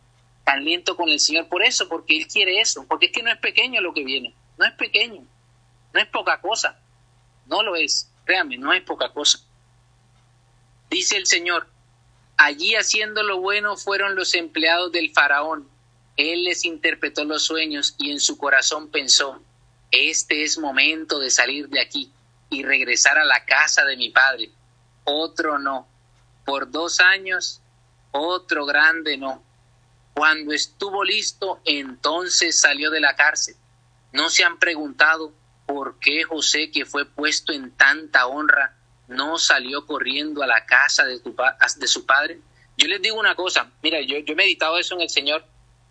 tan lento con el Señor por eso, porque Él quiere eso, porque es que no es pequeño lo que viene, no es pequeño, no es poca cosa, no lo es, créanme, no es poca cosa. Dice el Señor, allí haciendo lo bueno fueron los empleados del faraón, Él les interpretó los sueños y en su corazón pensó, este es momento de salir de aquí y regresar a la casa de mi padre. Otro no. Por dos años, otro grande no cuando estuvo listo, entonces salió de la cárcel. ¿No se han preguntado por qué José, que fue puesto en tanta honra, no salió corriendo a la casa de, de su padre? Yo les digo una cosa, mira, yo, yo he meditado eso en el Señor.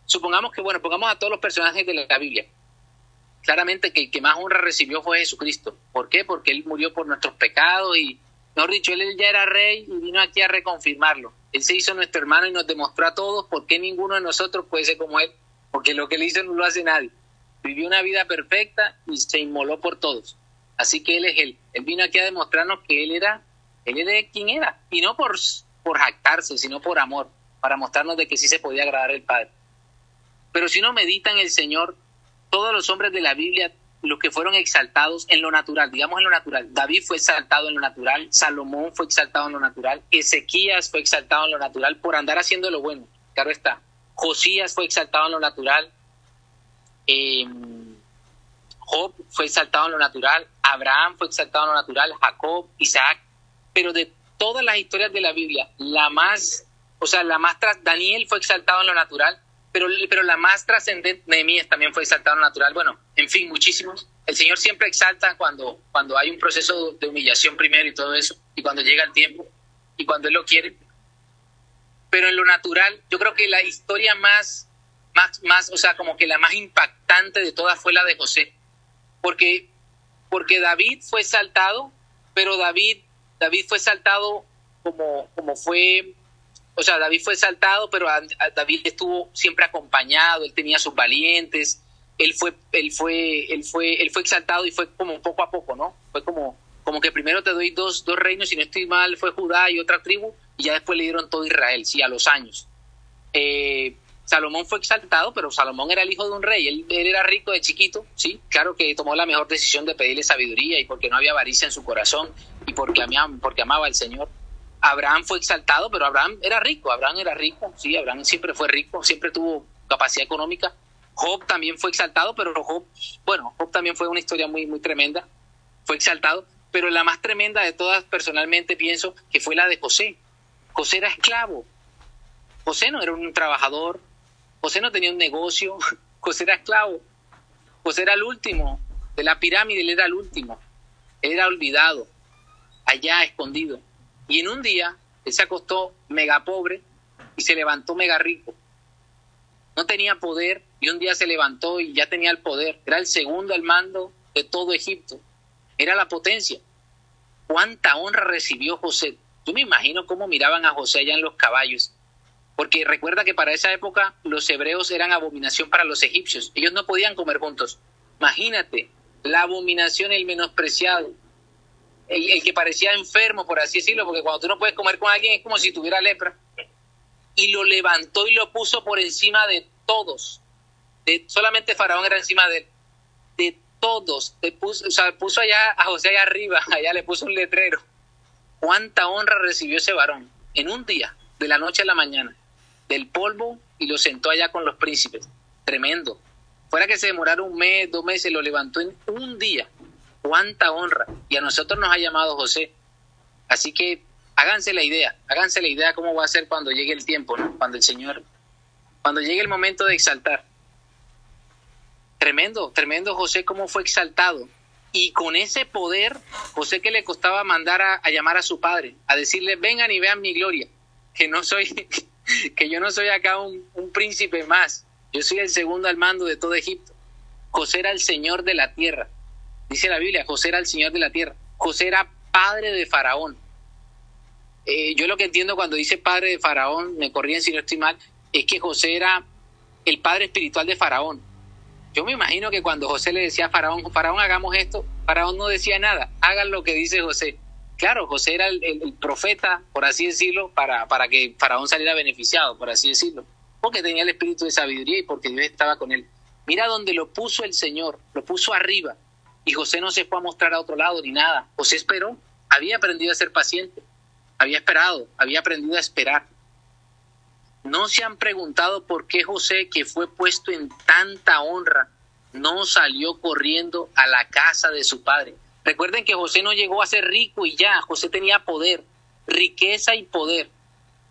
Supongamos que, bueno, pongamos a todos los personajes de la Biblia. Claramente que el que más honra recibió fue Jesucristo. ¿Por qué? Porque Él murió por nuestros pecados y, mejor dicho, Él ya era rey y vino aquí a reconfirmarlo. Él se hizo nuestro hermano y nos demostró a todos por qué ninguno de nosotros puede ser como Él, porque lo que Él hizo no lo hace nadie. Vivió una vida perfecta y se inmoló por todos. Así que Él es Él. Él vino aquí a demostrarnos que Él era, Él era quien era. Y no por, por jactarse, sino por amor, para mostrarnos de que sí se podía agradar al Padre. Pero si uno medita en el Señor, todos los hombres de la Biblia los que fueron exaltados en lo natural, digamos en lo natural. David fue exaltado en lo natural, Salomón fue exaltado en lo natural, Ezequías fue exaltado en lo natural por andar haciendo lo bueno, claro está. Josías fue exaltado en lo natural, em, Job fue exaltado en lo natural, Abraham fue exaltado en lo natural, Jacob, Isaac, pero de todas las historias de la Biblia, la más, o sea, la más tras, Daniel fue exaltado en lo natural, pero, pero la más trascendente, Nehemías también fue exaltado en lo natural, bueno, en fin, muchísimos. El Señor siempre exalta cuando, cuando hay un proceso de humillación primero y todo eso, y cuando llega el tiempo, y cuando Él lo quiere. Pero en lo natural, yo creo que la historia más, más, más, o sea, como que la más impactante de todas fue la de José. Porque, porque David fue exaltado, pero David, David fue exaltado como, como fue o sea, David fue exaltado, pero David estuvo siempre acompañado, él tenía sus valientes, él fue, él fue, él fue, él fue exaltado y fue como poco a poco, ¿no? Fue como, como que primero te doy dos, dos reinos, si no estoy mal, fue Judá y otra tribu, y ya después le dieron todo Israel, sí, a los años. Eh, Salomón fue exaltado, pero Salomón era el hijo de un rey, él, era rico de chiquito, sí, claro que tomó la mejor decisión de pedirle sabiduría y porque no había avaricia en su corazón y porque amaba, porque amaba al Señor. Abraham fue exaltado, pero Abraham era rico, Abraham era rico, sí, Abraham siempre fue rico, siempre tuvo capacidad económica, Job también fue exaltado, pero Job, bueno, Job también fue una historia muy, muy tremenda, fue exaltado, pero la más tremenda de todas personalmente pienso que fue la de José. José era esclavo, José no era un trabajador, José no tenía un negocio, José era esclavo, José era el último de la pirámide, él era el último, era olvidado, allá escondido. Y en un día él se acostó mega pobre y se levantó mega rico no tenía poder y un día se levantó y ya tenía el poder. Era el segundo al mando de todo Egipto. Era la potencia. ¿Cuánta honra recibió José? Yo me imagino cómo miraban a José allá en los caballos. Porque recuerda que para esa época los hebreos eran abominación para los egipcios. Ellos no podían comer juntos. Imagínate, la abominación, el menospreciado, el, que parecía enfermo, por así decirlo, porque cuando tú no puedes comer con alguien es como si tuviera lepra y lo levantó y lo puso por encima de todos. Solamente Faraón era encima de, de todos. De puso, o sea, puso allá a José allá arriba, allá le puso un letrero. ¿Cuánta honra recibió ese varón? En un día, de la noche a la mañana, del polvo y lo sentó allá con los príncipes. Tremendo. Fuera que se demorara un mes, dos meses, lo levantó en un día. cuánta honra. Y a nosotros nos ha llamado José. Así que háganse la idea, háganse la idea cómo va a ser cuando llegue el tiempo, ¿no? Cuando el Señor, cuando llegue el momento de exaltar. Tremendo, tremendo José cómo fue exaltado. Y con ese poder, José que le costaba mandar a, a llamar a su padre, a decirle, vengan y vean mi gloria, que no soy, que yo no soy acá un, príncipe más, yo soy el segundo al mando de todo Egipto. José era el Señor de la tierra. Dice la Biblia, José era el Señor de la tierra. José era padre de Faraón. Eh, yo lo que entiendo cuando dice padre de Faraón, me corrían si no estoy mal, es que José era el padre espiritual de Faraón. Yo me imagino que cuando José le decía a Faraón, Faraón hagamos esto, Faraón no decía nada, hagan lo que dice José. Claro, José era el, profeta, por así decirlo, para, para que Faraón saliera beneficiado, por así decirlo porque tenía el espíritu de sabiduría y porque Dios estaba con él. Mira donde lo puso el Señor, lo puso arriba. Y José no se fue a mostrar a otro lado ni nada. José esperó, había aprendido a ser paciente, había esperado, había aprendido a esperar. No se han preguntado por qué José, que fue puesto en tanta honra, no salió corriendo a la casa de su padre. Recuerden que José no llegó a ser rico y ya, José tenía poder, riqueza y poder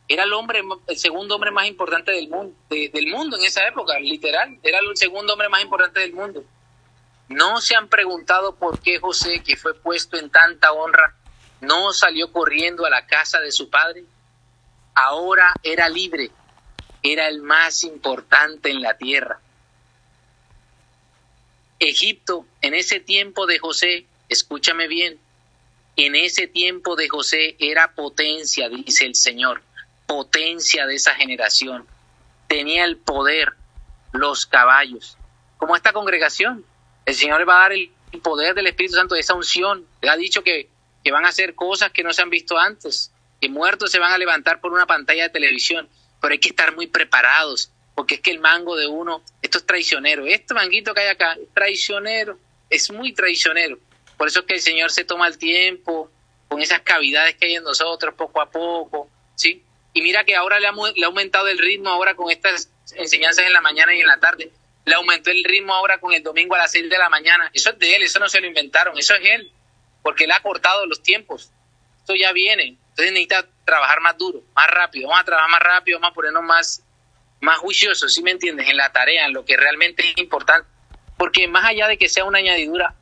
era el hombre, el segundo hombre más importante del mundo, del mundo en esa época, literal, era el segundo hombre más importante del mundo. No se han preguntado por qué José, que fue puesto en tanta honra, no salió corriendo a la casa de su padre. Ahora era libre, era el más importante en la tierra. Egipto, en ese tiempo de José, escúchame bien, en ese tiempo de José era potencia, dice el Señor potencia de esa generación, tenía el poder, los caballos. Como esta congregación, el Señor le va a dar el poder del Espíritu Santo, esa unción. Le ha dicho que, que van a hacer cosas que no se han visto antes, que muertos se van a levantar por una pantalla de televisión, pero hay que estar muy preparados, porque es que el mango de uno, esto es traicionero, este manguito que hay acá es traicionero, es muy traicionero. Por eso es que el Señor se toma el tiempo con esas cavidades que hay en nosotros poco a poco, ¿sí? Y mira que ahora le ha, aumentado el ritmo ahora con estas enseñanzas en la mañana y en la tarde. Le aumentó el ritmo ahora con el domingo a las 6 de la mañana. Eso es de él, eso no se lo inventaron, eso es él. Porque él ha cortado los tiempos. Esto ya viene. Entonces necesita trabajar más duro, más rápido. Vamos a trabajar más rápido, vamos a ponernos más, más juiciosos, ¿sí me entiendes? En la tarea, en lo que realmente es importante. Porque más allá de que sea una añadidura,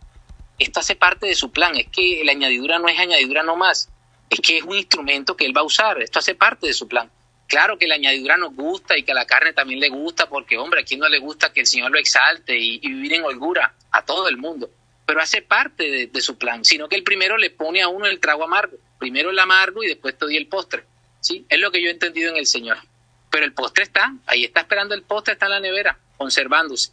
esto hace parte de su plan. Es que la añadidura no es añadidura nomás es que es un instrumento que él va a usar, esto hace parte de su plan. Claro que la añadidura nos gusta y que a la carne también le gusta, porque hombre, a quién no le gusta que el Señor lo exalte y, vivir en holgura a todo el mundo, pero hace parte de, su plan, sino que el primero le pone a uno el trago amargo, primero el amargo y después te doy el postre, ¿sí? Es lo que yo he entendido en el Señor. Pero el postre está, ahí está esperando el postre, está en la nevera, conservándose.